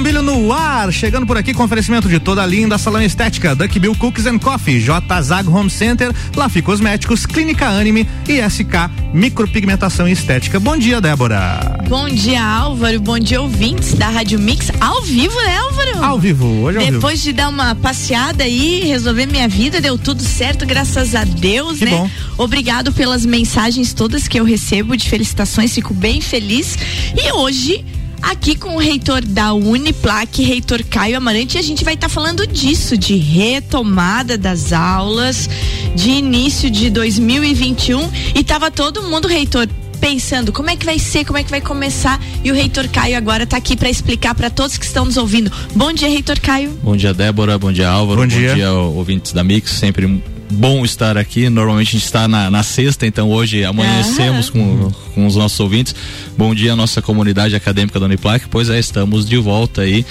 Bombilho no ar, chegando por aqui com oferecimento de toda a linda salão estética, Duck Bill Cookies and Coffee, J Zag Home Center, Lafi Cosméticos, Clínica Anime e SK Micropigmentação e Estética. Bom dia, Débora. Bom dia, Álvaro. Bom dia, ouvintes da Rádio Mix. Ao vivo, né, Álvaro? Ao vivo, hoje ao Depois vivo. de dar uma passeada aí, resolver minha vida, deu tudo certo, graças a Deus, que né? Bom. Obrigado pelas mensagens todas que eu recebo de felicitações, fico bem feliz. E hoje aqui com o reitor da Uniplac, reitor Caio Amarante, a gente vai estar tá falando disso, de retomada das aulas, de início de 2021 e tava todo mundo, reitor, pensando como é que vai ser, como é que vai começar e o reitor Caio agora está aqui para explicar para todos que estão nos ouvindo. Bom dia, reitor Caio. Bom dia, Débora. Bom dia, Álvaro. Bom dia, bom dia ouvintes da Mix. Sempre bom estar aqui. Normalmente a gente está na, na sexta, então hoje amanhecemos ah. com, com os nossos ouvintes. Bom dia, nossa comunidade acadêmica da Uniplac. Pois é, estamos de volta aí.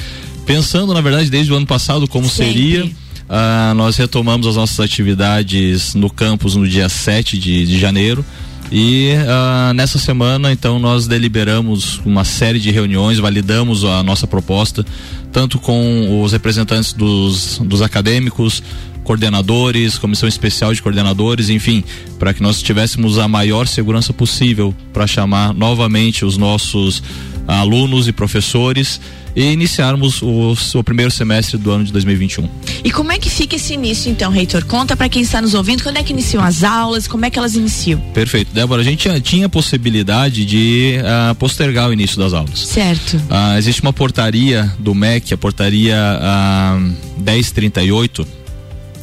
Pensando, na verdade, desde o ano passado como Sempre. seria. Uh, nós retomamos as nossas atividades no campus no dia 7 de, de janeiro. E uh, nessa semana, então, nós deliberamos uma série de reuniões, validamos a nossa proposta, tanto com os representantes dos, dos acadêmicos, coordenadores, comissão especial de coordenadores, enfim, para que nós tivéssemos a maior segurança possível para chamar novamente os nossos alunos e professores e iniciarmos o, o, primeiro semestre do ano de 2021. E como é que fica esse início, então, reitor? Conta para quem está nos ouvindo, quando é que iniciam as aulas, como é que elas iniciam? Perfeito. Débora, a gente tinha, a possibilidade de uh, postergar o início das aulas. Certo. Uh, existe uma portaria do MEC, a portaria uh, 1038,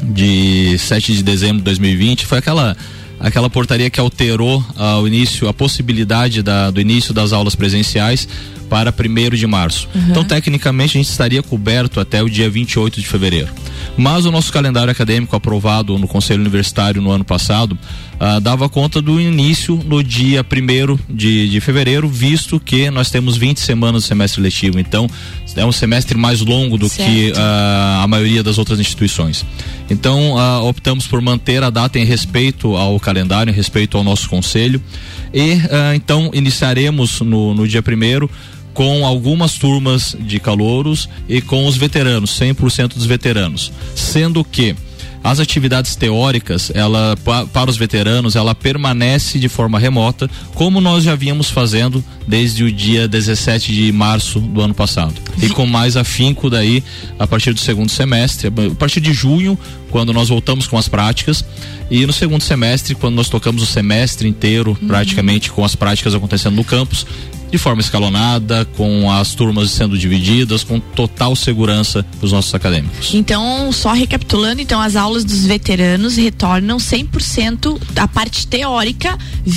de 7 de dezembro de 2020, foi aquela aquela portaria que alterou uh, o início, a possibilidade da, do início das aulas presenciais para 1 de março. Uhum. Então, tecnicamente, a gente estaria coberto até o dia 28 de fevereiro. Mas o nosso calendário acadêmico aprovado no Conselho Universitário no ano passado uh, dava conta do início no dia 1 de, de fevereiro, visto que nós temos 20 semanas do semestre letivo. Então, é um semestre mais longo do certo. que uh, a maioria das outras instituições. Então, uh, optamos por manter a data em respeito ao calendário, em respeito ao nosso conselho. E então iniciaremos no, no dia primeiro com algumas turmas de calouros e com os veteranos, 100% dos veteranos. Sendo que as atividades teóricas, ela para os veteranos, ela permanece de forma remota, como nós já vínhamos fazendo desde o dia 17 de março do ano passado. E com mais afinco daí a partir do segundo semestre, a partir de junho, quando nós voltamos com as práticas, e no segundo semestre, quando nós tocamos o semestre inteiro, uhum. praticamente com as práticas acontecendo no campus, de forma escalonada, com as turmas sendo divididas, com total segurança para os nossos acadêmicos. Então, só recapitulando, então as aulas dos veteranos retornam 100% a parte teórica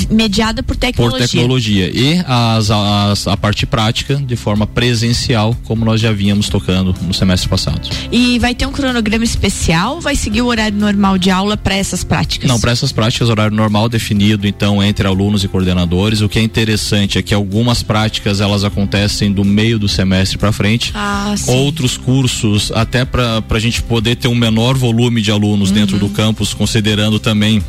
mediada por tecnologia. Por tecnologia e as, as, a parte prática de forma presencial, como nós já vínhamos tocando no semestre passado. E vai ter um cronograma especial? Vai seguir o horário normal de aula para essas práticas? Não, para essas práticas horário normal definido então entre alunos e coordenadores. O que é interessante é que algumas práticas elas acontecem do meio do semestre para frente. Ah, Outros cursos, até para a gente poder ter um menor volume de alunos uhum. dentro do campus, considerando também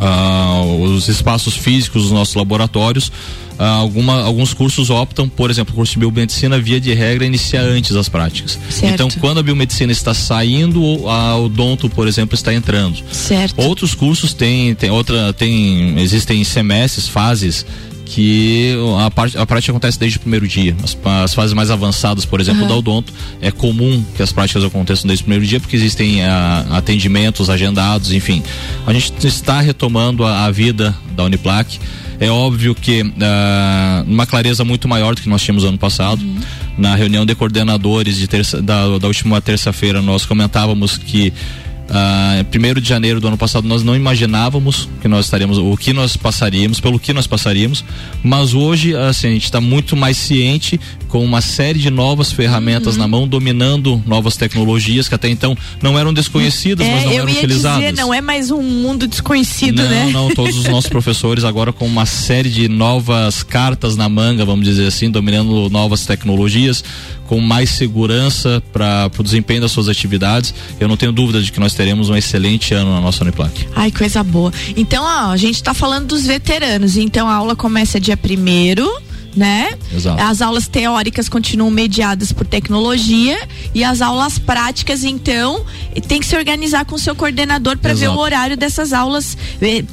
ah, os espaços físicos dos nossos laboratórios. Ah, alguma, alguns cursos optam, por exemplo, o curso de biomedicina, via de regra, iniciar antes as práticas. Certo. Então, quando a biomedicina está saindo, a odonto, por exemplo, está entrando. Certo. Outros cursos têm, tem outra, tem, existem semestres, fases que a, parte, a prática acontece desde o primeiro dia. As, as fases mais avançadas, por exemplo, uhum. da odonto, é comum que as práticas aconteçam desde o primeiro dia, porque existem a, atendimentos agendados, enfim. A gente está retomando a, a vida da Uniplac. É óbvio que uh, uma clareza muito maior do que nós tínhamos ano passado. Uhum. Na reunião de coordenadores de terça, da, da última terça-feira, nós comentávamos que Uh, primeiro de janeiro do ano passado nós não imaginávamos que nós estaríamos o que nós passaríamos pelo que nós passaríamos mas hoje assim a gente está muito mais ciente com uma série de novas ferramentas uhum. na mão dominando novas tecnologias que até então não eram desconhecidas é, mas não eu eram ia utilizadas dizer, não é mais um mundo desconhecido não, né não todos os nossos professores agora com uma série de novas cartas na manga vamos dizer assim dominando novas tecnologias com mais segurança para o desempenho das suas atividades. Eu não tenho dúvida de que nós teremos um excelente ano na nossa Uniplac. Ai, coisa boa. Então, ó, a gente está falando dos veteranos. Então, a aula começa dia primeiro né? Exato. As aulas teóricas continuam mediadas por tecnologia e as aulas práticas, então, tem que se organizar com o seu coordenador para ver o horário dessas aulas.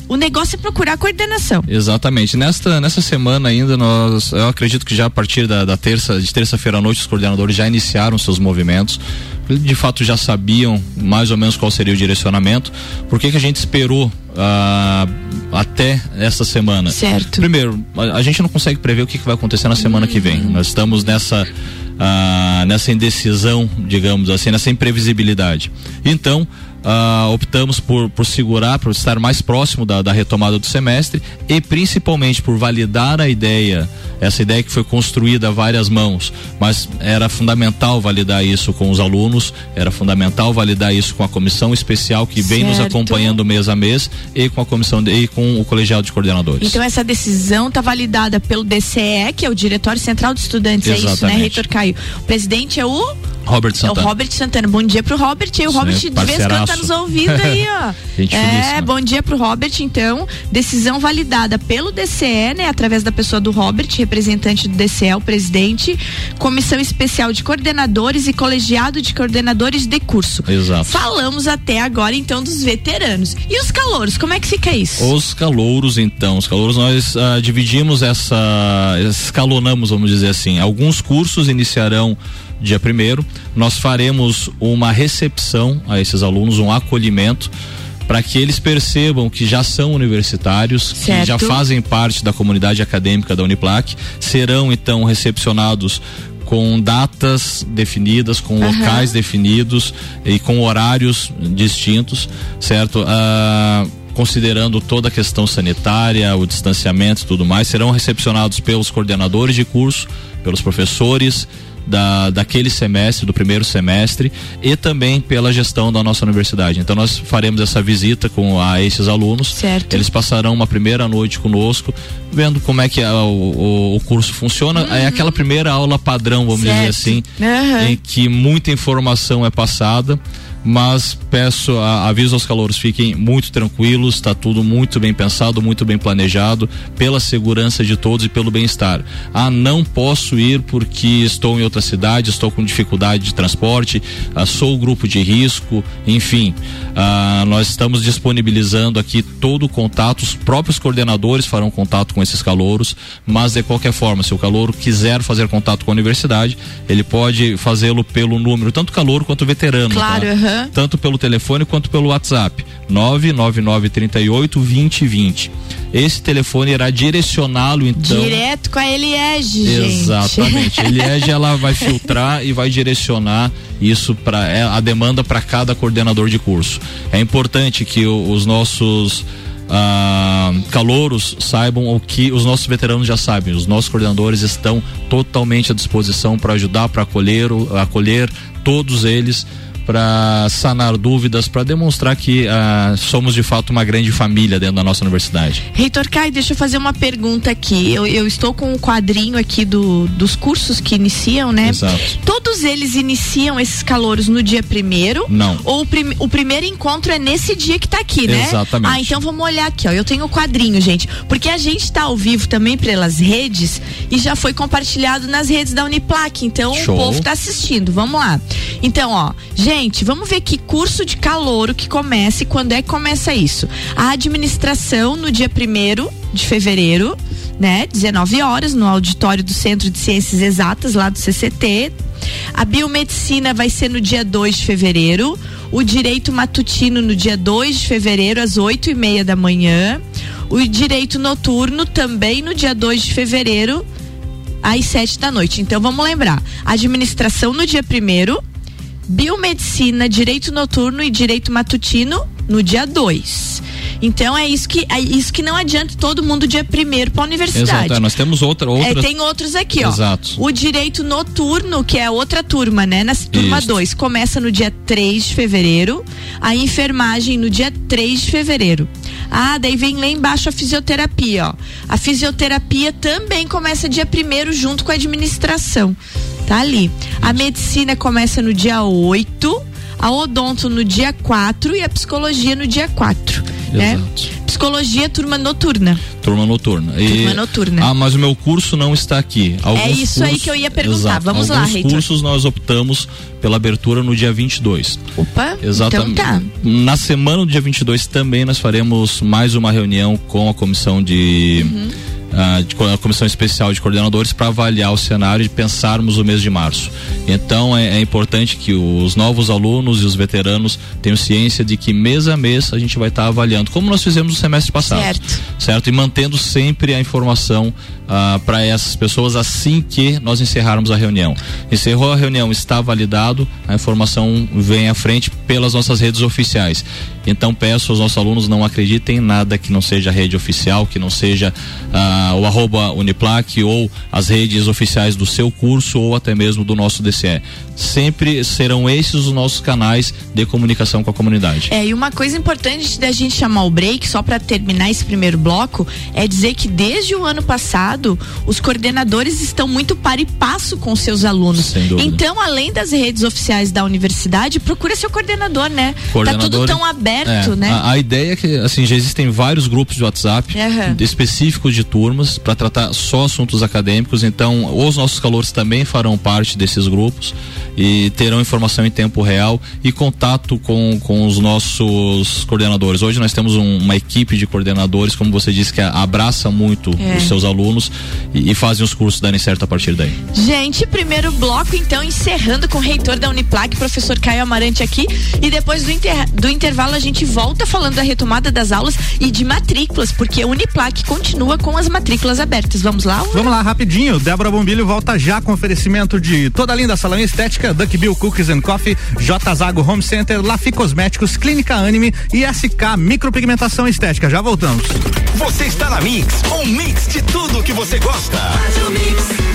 O negócio é procurar coordenação. Exatamente. Nesta, nessa semana ainda, nós, eu acredito que já a partir da, da terça, de terça-feira à noite, os coordenadores já iniciaram seus movimentos de fato já sabiam mais ou menos qual seria o direcionamento. Por que, que a gente esperou uh, até essa semana? Certo. Primeiro, a, a, gente não consegue prever o que, que vai acontecer na semana que vem. Nós estamos nessa uh, nessa indecisão, digamos assim, nessa imprevisibilidade. Então, uh, optamos por, por segurar, por estar mais próximo da, da retomada do semestre e principalmente por validar a ideia, essa ideia que foi construída a várias mãos, mas era fundamental validar isso com os alunos, era fundamental validar isso com a comissão especial que vem nos acompanhando mês a mês e com a comissão de, e com o colegiado de coordenadores. Então essa decisão está validada pelo DCE, que é o Diretório Central de Estudantes, Exatamente. é isso, né, Reitor Caio? O presidente é o Robert Santana. É o Robert Santana. Bom dia pro Robert. E o Sim, Robert de vez em quando tá nos ouvindo aí, ó. é, bom dia pro Robert, então. Decisão validada pelo DCE, né? Através da pessoa do Robert, representante do DCE, o presidente. Comissão especial de coordenadores e colegiado de coordenadores de curso. Exato. Falamos até agora, então, dos veteranos. E os calouros, como é que fica isso? Os calouros, então. Os calouros, nós uh, dividimos essa. escalonamos, vamos dizer assim. Alguns cursos iniciarão dia primeiro, nós faremos uma recepção a esses alunos, um acolhimento para que eles percebam que já são universitários, certo. que já fazem parte da comunidade acadêmica da Uniplac, serão então recepcionados com datas definidas, com uhum. locais definidos e com horários distintos, certo? Ah, considerando toda a questão sanitária, o distanciamento e tudo mais, serão recepcionados pelos coordenadores de curso, pelos professores da, daquele semestre, do primeiro semestre, e também pela gestão da nossa universidade. Então nós faremos essa visita com a esses alunos. Certo. Eles passarão uma primeira noite conosco, vendo como é que é o, o, o, curso funciona. Uhum. É aquela primeira aula padrão, vamos certo. dizer assim, uhum. em que muita informação é passada mas peço, a, aviso aos calouros, fiquem muito tranquilos, está tudo muito bem pensado, muito bem planejado, pela segurança de todos e pelo bem-estar. Ah, não posso ir porque estou em outra cidade, estou com dificuldade de transporte, ah, sou grupo de risco, enfim, ah, nós estamos disponibilizando aqui todo o contato, os próprios coordenadores farão contato com esses calouros, mas de qualquer forma, se o calouro quiser fazer contato com a universidade, ele pode fazê-lo pelo número, tanto calouro quanto veterano. Claro, tá? uhum tanto pelo telefone quanto pelo WhatsApp. 99938 2020. Esse telefone irá direcioná-lo então. Direto com a Eliege. Exatamente. A Eliege ela vai filtrar e vai direcionar isso para é, a demanda para cada coordenador de curso. É importante que o, os nossos ah, calouros saibam o que os nossos veteranos já sabem. Os nossos coordenadores estão totalmente à disposição para ajudar, para acolher, acolher todos eles para sanar dúvidas, para demonstrar que uh, somos de fato uma grande família dentro da nossa universidade. Reitor Kai, deixa eu fazer uma pergunta aqui. Eu, eu estou com um quadrinho aqui do, dos cursos que iniciam, né? Exato. Todos eles iniciam esses calouros no dia primeiro? Não. Ou o, prim, o primeiro encontro é nesse dia que está aqui, né? Exatamente. Ah, então vamos olhar aqui, ó. Eu tenho o quadrinho, gente. Porque a gente está ao vivo também pelas redes e já foi compartilhado nas redes da Uniplac. Então Show. o povo está assistindo. Vamos lá. Então, ó, gente Gente, vamos ver que curso de calouro que começa e quando é que começa isso. A administração no dia primeiro de fevereiro, né? 19 horas, no auditório do Centro de Ciências Exatas, lá do CCT. A biomedicina vai ser no dia 2 de fevereiro. O direito matutino no dia 2 de fevereiro, às 8 e meia da manhã. O direito noturno também no dia 2 de fevereiro, às 7 da noite. Então vamos lembrar: administração no dia primeiro biomedicina, direito noturno e direito matutino no dia 2. Então é isso que é isso que não adianta todo mundo dia primeiro para a universidade. Exato, é, nós temos outra, outra... É, tem outros aqui, ó. Exato. O direito noturno, que é outra turma, né? Na turma 2, começa no dia 3 de fevereiro, a enfermagem no dia 3 de fevereiro. Ah, daí vem lá embaixo a fisioterapia, ó. A fisioterapia também começa dia primeiro junto com a administração. Tá ali. A medicina começa no dia 8, a odonto no dia 4 e a psicologia no dia 4. Né? psicologia turma noturna. Turma noturna. Turma noturna. Ah, mas o meu curso não está aqui. Alguns é isso cursos, aí que eu ia perguntar. Exato, Vamos lá, Reitor. cursos nós optamos pela abertura no dia 22. Opa, Exatamente. Então tá. Na semana do dia 22 também nós faremos mais uma reunião com a comissão de. Uhum uh, de, a comissão especial de coordenadores para avaliar o cenário e pensarmos o mês de março. Então é, é, importante que os novos alunos e os veteranos tenham ciência de que mês a mês a gente vai estar tá avaliando, como nós fizemos no semestre passado. Certo. Certo? E mantendo sempre a informação uh, para essas pessoas assim que nós encerrarmos a reunião. Encerrou a reunião, está validado, a informação vem à frente pelas nossas redes oficiais. Então peço aos nossos alunos não acreditem em nada que não seja rede oficial, que não seja uh, o arroba Uniplac ou as redes oficiais do seu curso ou até mesmo do nosso DCE. Sempre serão esses os nossos canais de comunicação com a comunidade. É, e uma coisa importante da gente chamar o break, só para terminar esse primeiro bloco, é dizer que desde o ano passado os coordenadores estão muito para e passo com seus alunos. Então, além das redes oficiais da universidade, procura seu coordenador, né? Coordenador, tá tudo tão aberto aberto, é, né? A, a, ideia é que, assim, já existem vários grupos de WhatsApp uhum. específicos de turmas para tratar só assuntos acadêmicos. Então, os nossos calores também farão parte desses grupos e terão informação em tempo real e contato com, com os nossos coordenadores. Hoje nós temos um, uma equipe de coordenadores, como você disse, que abraça muito é. os seus alunos e, e, fazem os cursos darem certo a partir daí. Gente, primeiro bloco, então, encerrando com o reitor da Uniplac, professor Caio Amarante aqui. E depois do, inter, do intervalo a gente volta falando da retomada das aulas e de matrículas, porque a Uniplac continua com as matrículas abertas. Vamos lá? Vamos lá, rapidinho. Débora Bombilho volta já com oferecimento de toda a linda salão estética Duck Bill Cookies and Coffee, J Zago Home Center, Lafi Cosméticos, Clínica Anime e SK Micropigmentação Estética. Já voltamos. Você está na Mix, um mix de tudo que você gosta. Quero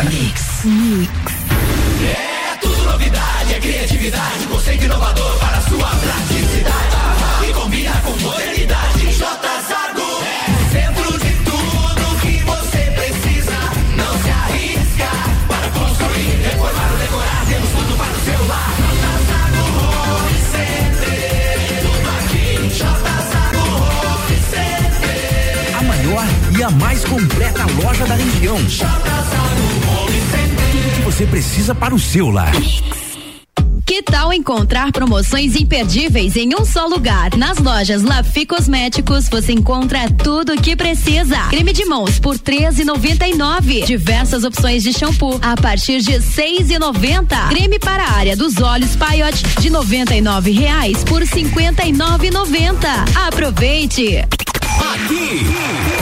Mix. Mix. É tudo novidade, é criatividade, conceito inovador para e a mais completa loja da região. J Zago você precisa para o seu lar. Que tal encontrar promoções imperdíveis em um só lugar? Nas lojas Lafi Cosméticos você encontra tudo o que precisa. Creme de mãos por 13,99. Diversas opções de shampoo a partir de 6,90. Creme para a área dos olhos Paiote de R$ reais por 59,90. Aproveite. Aqui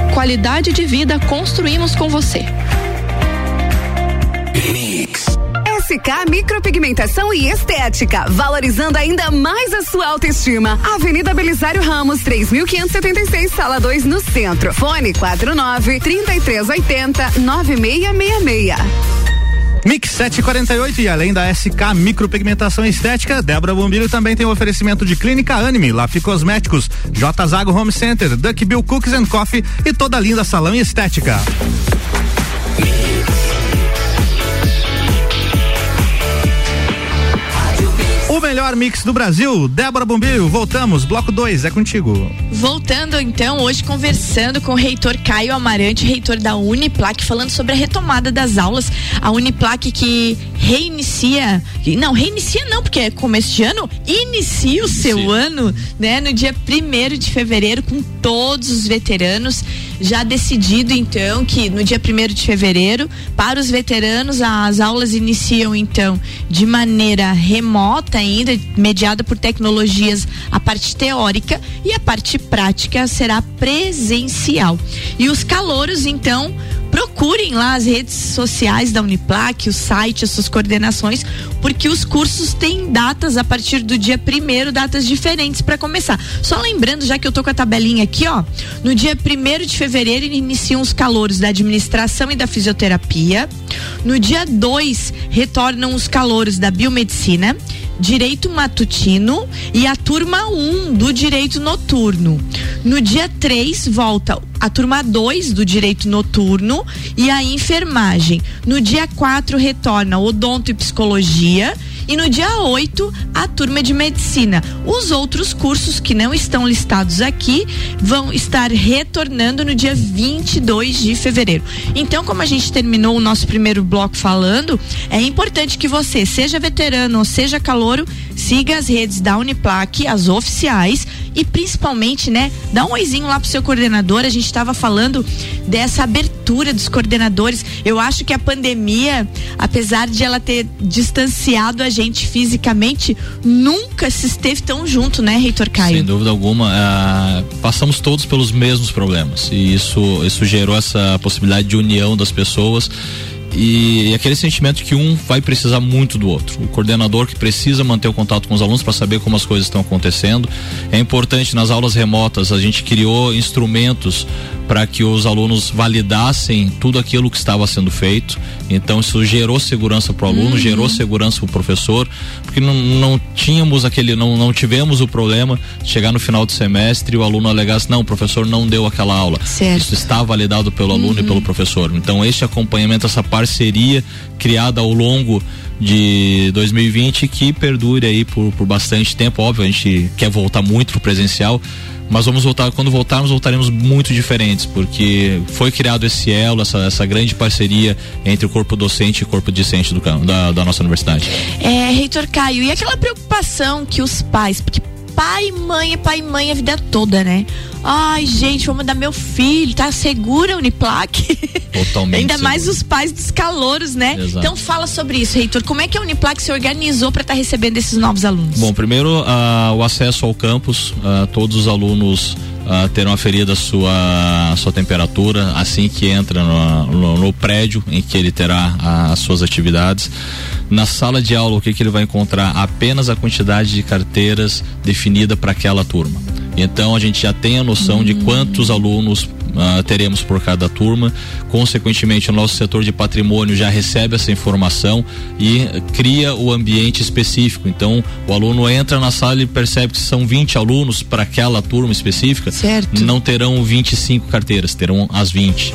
qualidade de vida construímos com você. Mix. SK Micropigmentação e Estética, valorizando ainda mais a sua autoestima. Avenida Belisário Ramos, 3576, sala 2, no centro. Fone 49 3380 9666. Mix 748 e além da SK Micropigmentação Estética, Débora Bombilho também tem o oferecimento de Clínica Anime, Lafi Cosméticos, J Zago Home Center, Duck Bill and Coffee e toda linda salão e estética. Melhor mix do Brasil. Débora Bombilho, voltamos. Bloco 2, é contigo. Voltando então, hoje conversando com o reitor Caio Amarante, reitor da Uniplac, falando sobre a retomada das aulas. A Uniplac que reinicia, não, reinicia não, porque é começo de ano, inicia o seu Sim. ano, né, no dia 1 de fevereiro, com todos os veteranos. Já decidido então que no dia 1 de fevereiro, para os veteranos, as aulas iniciam então de maneira remota ainda, mediada por tecnologias, a parte teórica e a parte prática será presencial. E os calouros, então, procurem lá as redes sociais da Uniplac, o site, as suas coordenações, porque os cursos têm datas a partir do dia primeiro, datas diferentes para começar. Só lembrando, já que eu tô com a tabelinha aqui, ó, no dia primeiro de fevereiro iniciam os calouros da administração e da fisioterapia. No dia 2 retornam os calouros da biomedicina, direito matutino e a turma 1 um do direito noturno. No dia 3 volta a turma 2 do direito noturno e a enfermagem. No dia 4 retorna odonto e psicologia. E no dia 8, a turma de medicina. Os outros cursos que não estão listados aqui vão estar retornando no dia 22 de fevereiro. Então, como a gente terminou o nosso primeiro bloco falando, é importante que você, seja veterano ou seja calouro, siga as redes da Uniplac, as oficiais, e principalmente, né, dá um oizinho lá pro seu coordenador. A gente estava falando dessa abertura dos coordenadores. Eu acho que a pandemia, apesar de ela ter distanciado a gente fisicamente, nunca se esteve tão junto, né, Reitor Caio? Sem dúvida alguma, ah, passamos todos pelos mesmos problemas e isso, isso gerou essa possibilidade de união das pessoas e, aquele sentimento que um vai precisar muito do outro. O coordenador que precisa manter o contato com os alunos para saber como as coisas estão acontecendo. É importante nas aulas remotas a gente criou instrumentos para que os alunos validassem tudo aquilo que estava sendo feito. Então isso gerou segurança para o aluno, gerou segurança para o professor, porque não, não tínhamos aquele, não, não tivemos o problema de chegar no final do semestre e o aluno alegasse não, o professor não deu aquela aula. Certo. Isso está validado pelo aluno e pelo professor. Então este acompanhamento, essa parceria criada ao longo de 2020 que perdure aí por, por bastante tempo. Óbvio, a gente quer voltar muito pro presencial, mas vamos voltar, quando voltarmos, voltaremos muito diferentes, porque foi criado esse elo, essa, essa grande parceria entre o corpo docente e o corpo discente do, da, da nossa universidade. É, Reitor Caio, e aquela preocupação que os pais, porque pai e mãe é pai e mãe a vida toda, né? Ai, gente, vou mandar meu filho, tá segura a Uniplac? Totalmente. Ainda mais os pais dos calouros, né? Exato. Então fala sobre isso, Reitor. Como é que a Uniplac se organizou para estar recebendo esses novos alunos? Bom, primeiro ah, o acesso ao campus, ah, todos os alunos ah, terão aferida a sua, a sua temperatura assim que entra no, no- no prédio em que ele terá ah, as suas atividades. Na sala de aula, o que, que ele vai encontrar? Apenas a quantidade de carteiras definida para aquela turma. Então a gente já tem a noção de quantos alunos ah, teremos por cada turma. Consequentemente, o nosso setor de patrimônio já recebe essa informação e cria o ambiente específico. Então, o aluno entra na sala e percebe que são 20 alunos para aquela turma específica. Certo. Não terão 25 carteiras, terão as 20.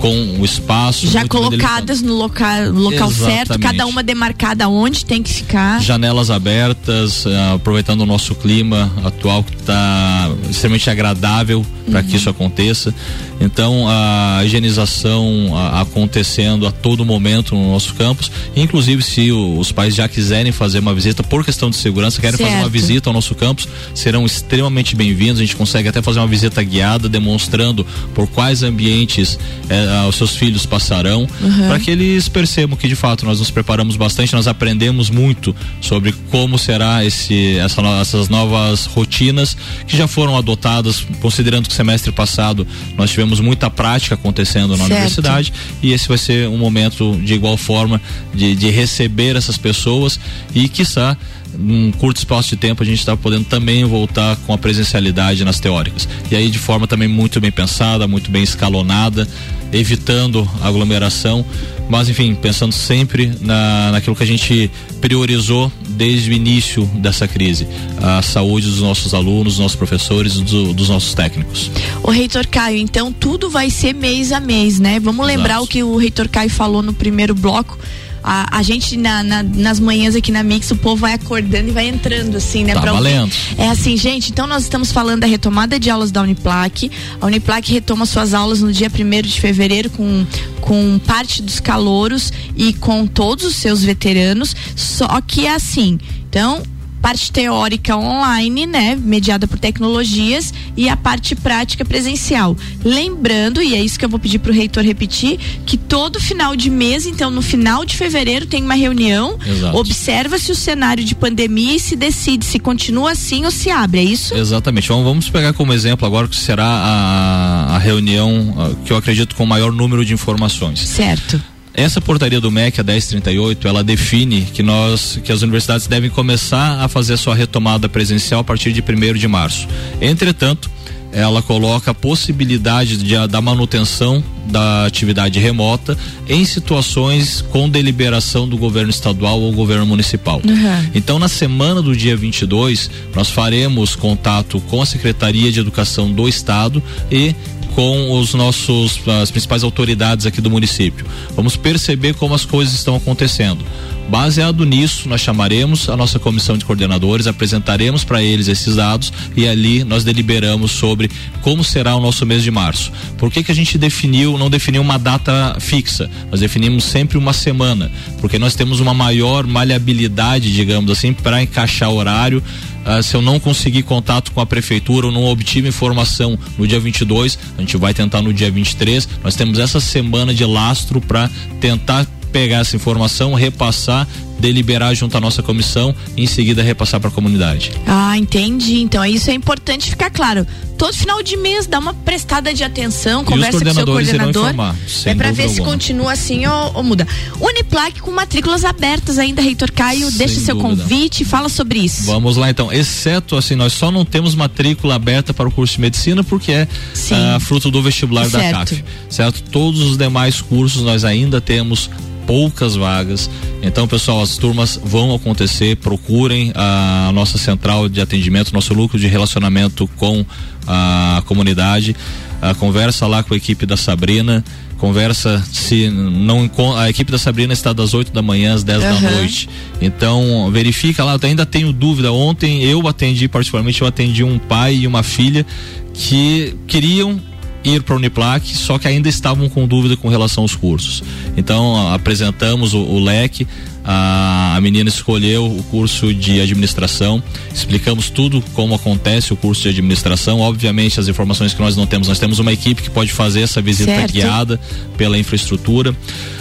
Com o espaço. Já colocadas no local, no local certo, Exatamente. cada uma demarcada onde tem que ficar. janelas abertas, ah, aproveitando o nosso clima atual que está extremamente agradável para que isso aconteça. Então a higienização acontecendo a todo momento no nosso campus, inclusive se os pais já quiserem fazer uma visita por questão de segurança, querem fazer uma Certo. visita ao nosso campus, serão extremamente bem-vindos. A gente consegue até fazer uma visita guiada demonstrando por quais ambientes eh, ah, os seus filhos passarão, para que eles percebam que de fato nós nos preparamos bastante, nós aprendemos muito sobre como será esse, essa essas novas rotinas que já foram adotadas, considerando que semestre passado nós tivemos muita prática acontecendo na Certo. universidade e esse vai ser um momento de igual forma de, de receber essas pessoas e quiçá num curto espaço de tempo a gente está podendo também voltar com a presencialidade nas teóricas. E aí de forma também muito bem pensada, muito bem escalonada, evitando aglomeração, mas enfim, pensando sempre na, naquilo que a gente priorizou desde o início dessa crise, a saúde dos nossos alunos, dos nossos professores, do- dos nossos técnicos. O reitor Caio, então tudo vai ser mês a mês, né? Vamos lembrar Exato. o que o reitor Caio falou no primeiro bloco. A, a gente na- na- nas manhãs aqui na Mix, o povo vai acordando e vai entrando assim, né? Tá pra valendo. É assim, gente, então nós estamos falando da retomada de aulas da Uniplac. A Uniplac retoma suas aulas no dia 1 de fevereiro com, com parte dos calouros e com todos os seus veteranos. Só que é assim, então. Parte teórica online, né? Mediada por tecnologias e a parte prática presencial. Lembrando, e é isso que eu vou pedir pro reitor repetir, que todo final de mês, então no final de fevereiro, tem uma reunião. Observa-se o cenário de pandemia e se decide se continua assim ou se abre, é isso? Exatamente. Vamos, vamos pegar como exemplo agora que será a, a reunião ah, que eu acredito com o maior número de informações. Certo. Essa portaria do MEC, a 1038, ela define que nós, que as universidades devem começar a fazer a sua retomada presencial a partir de 1 de março. Entretanto, ela coloca a possibilidade de, da manutenção da atividade remota em situações com deliberação do governo estadual ou governo municipal. Uhum. Então, na semana do dia 22, nós faremos contato com a Secretaria de Educação do Estado e com os nossos as principais autoridades aqui do município. Vamos perceber como as coisas estão acontecendo. Baseado nisso, nós chamaremos a nossa comissão de coordenadores, apresentaremos para eles esses dados e ali nós deliberamos sobre como será o nosso mês de março. Por que que a gente definiu, não definiu uma data fixa? Nós definimos sempre uma semana, porque nós temos uma maior maleabilidade, digamos assim, para encaixar horário. Ah, se eu não conseguir contato com a prefeitura ou não obtive informação no dia 22, a gente vai tentar no dia 23. Nós temos essa semana de lastro para tentar pegar essa informação, repassar, deliberar junto à nossa comissão e em seguida repassar para a comunidade. Ah, entendi. Então isso é importante ficar claro. Todo final de mês dá uma prestada de atenção, conversa com o seu coordenador. informar, é para ver se alguma. continua assim ou, ou muda. Uniplac com matrículas abertas ainda, Reitor Caio. Sem deixa seu dúvida. convite, fala sobre isso. Vamos lá então, exceto assim, nós só não temos matrícula aberta para o curso de medicina porque é ah, fruto do vestibular da Certo. CAF, certo? Todos os demais cursos nós ainda temos poucas vagas. Então, pessoal, as turmas vão acontecer. Procurem a nossa central de atendimento, nosso lucro de relacionamento com a comunidade. Ah, conversa lá com a equipe da Sabrina. Conversa se não a equipe da Sabrina está das 8 da manhã às 10 da Aham. noite. Então, verifica lá, ainda tenho dúvida. Ontem eu atendi, particularmente, eu atendi um pai e uma filha que queriam ir para a Uniplac, só que ainda estavam com dúvida com relação aos cursos. Então, apresentamos o, o leque, a, a menina escolheu o curso de administração, explicamos tudo como acontece o curso de administração. Obviamente, as informações que nós não temos, nós temos uma equipe que pode fazer essa visita Certo. guiada pela infraestrutura.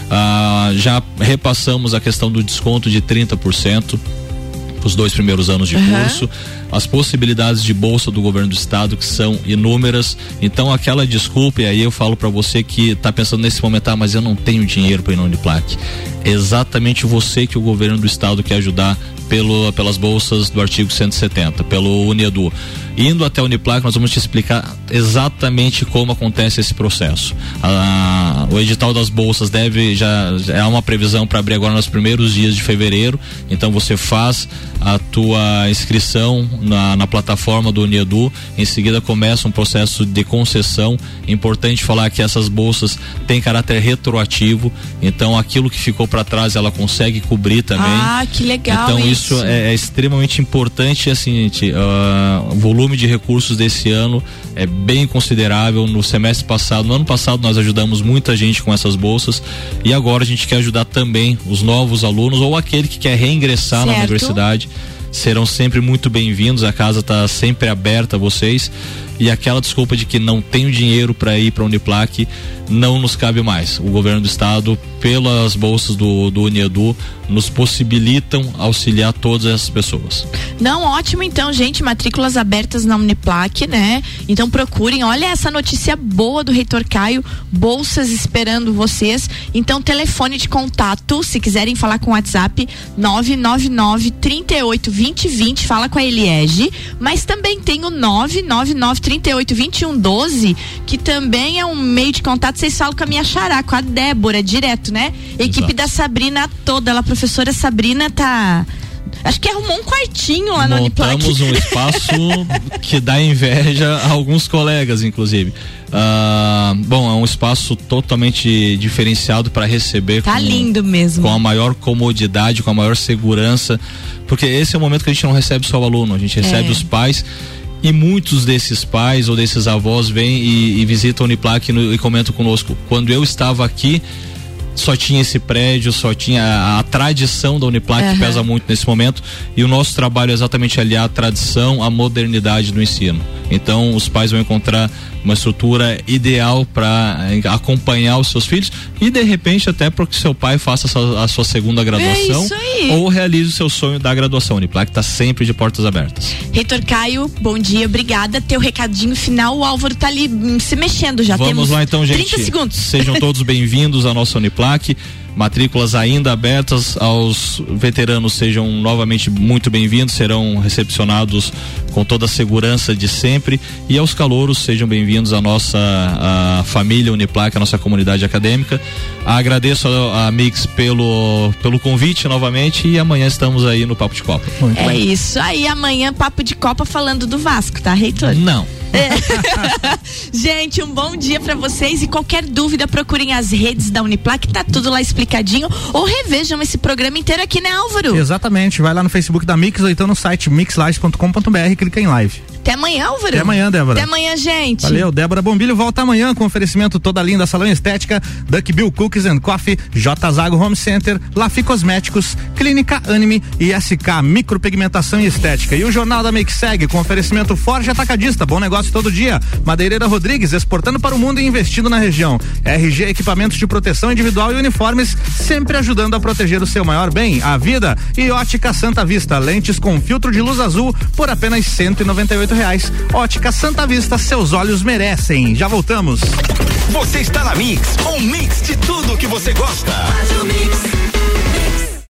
Ah, já repassamos a questão do desconto de 30% os dois primeiros anos de Aham. curso, as possibilidades de bolsa do governo do estado que são inúmeras. Então aquela desculpa, e aí eu falo para você que tá pensando nesse momento, ah, mas eu não tenho dinheiro para ir na Uniplac. É exatamente você que o governo do estado quer ajudar pelo, pelas bolsas do artigo 170, pelo Unedu. Indo até a Uniplac, nós vamos te explicar exatamente como acontece esse processo. O edital das bolsas deve já é uma previsão para abrir agora nos primeiros dias de fevereiro. Então você faz a tua inscrição na, na plataforma do Unedu. Em seguida começa um processo de concessão. Importante falar que essas bolsas têm caráter retroativo. Então aquilo que ficou para trás ela consegue cobrir também. Ah, que legal Então isso. Isso é, é extremamente importante. Assim, gente, ah, o volume de recursos desse ano é bem considerável. No semestre passado, no ano passado, nós ajudamos muita gente com essas bolsas e agora a gente quer ajudar também os novos alunos ou aquele que quer reingressar na Certo. universidade. Serão sempre muito bem-vindos. A casa está sempre aberta a vocês. E aquela desculpa de que não tenho dinheiro para ir para Uniplac não nos cabe mais. O governo do estado, pelas bolsas do, do Unedu, nos possibilitam auxiliar todas essas pessoas. Não, ótimo então, gente. Matrículas abertas na Uniplac, né? Então procurem. Olha essa notícia boa do Reitor Caio. Bolsas esperando vocês. Então, telefone de contato, se quiserem falar com o WhatsApp, 999 38 2020. Fala com a Eliege. Mas também tem o 999 38 21 12, que também é um meio de contato. Vocês falam com a minha xará, com a Débora, direto, né? Equipe da Sabrina toda. Ela, a professora Sabrina, tá Acho que arrumou um quartinho lá no Uniplac. Montamos um espaço que dá inveja a alguns colegas, inclusive. Ah, bom, é um espaço totalmente diferenciado para receber. Tá com- lindo mesmo. Com a maior comodidade, com a maior segurança, porque esse é o momento que a gente não recebe só o aluno, a gente recebe É. os pais. E muitos desses pais ou desses avós vêm e, e visitam a Uniplac no- e comentam conosco. Quando eu estava aqui, só tinha esse prédio, só tinha a, a tradição da Uniplac que Aham. pesa muito nesse momento e o nosso trabalho é exatamente aliar a tradição à modernidade do ensino. Então os pais vão encontrar uma estrutura ideal para acompanhar os seus filhos e de repente até para que seu pai faça a sua, segunda graduação É isso aí. ou realize o seu sonho da graduação. Uniplac está sempre de portas abertas. Reitor Caio, bom dia, obrigada. Teu recadinho final, o Álvaro tá ali se mexendo já. Vamos Temos lá então, gente. 30 segundos. Sejam todos bem-vindos à nossa Uniplac. Matrículas ainda abertas aos veteranos sejam novamente muito bem-vindos, serão recepcionados com toda a segurança de sempre e aos calouros sejam bem-vindos à nossa à família Uniplac, à nossa comunidade acadêmica. Agradeço a, a Mix pelo pelo convite novamente e amanhã estamos aí no Papo de Copa. É isso aí, amanhã papo de Copa falando do Vasco, tá, Reitor? Não. Gente, um bom dia pra vocês e qualquer dúvida procurem as redes da Uniplac, tá tudo lá explicadinho ou revejam esse programa inteiro aqui, né, Álvaro? Exatamente, vai lá no Facebook da Mix ou então no site mixlive.com.br, clica em live. Até amanhã, Álvaro. Até amanhã, Débora. Até amanhã, gente. Valeu, Débora Bombilho volta amanhã com oferecimento toda linda Salão Estética, Duck Bill Cookies and Coffee, J Zago Home Center, Lafi Cosméticos, Clínica Anime e SK Micropigmentação e Estética. E o Jornal da Mix segue com oferecimento Forte Atacadista, bom negócio todo dia. Madeireira Rodrigues exportando para o mundo e investindo na região. RG Equipamentos de Proteção Individual e Uniformes, sempre ajudando a proteger o seu maior bem, a vida. E Ótica Santa Vista, lentes com filtro de luz azul por apenas R$ 198 reais. Ótica Santa Vista, seus olhos merecem. Já voltamos. Você está na Mix, um mix de tudo que você gosta. Faz o mix.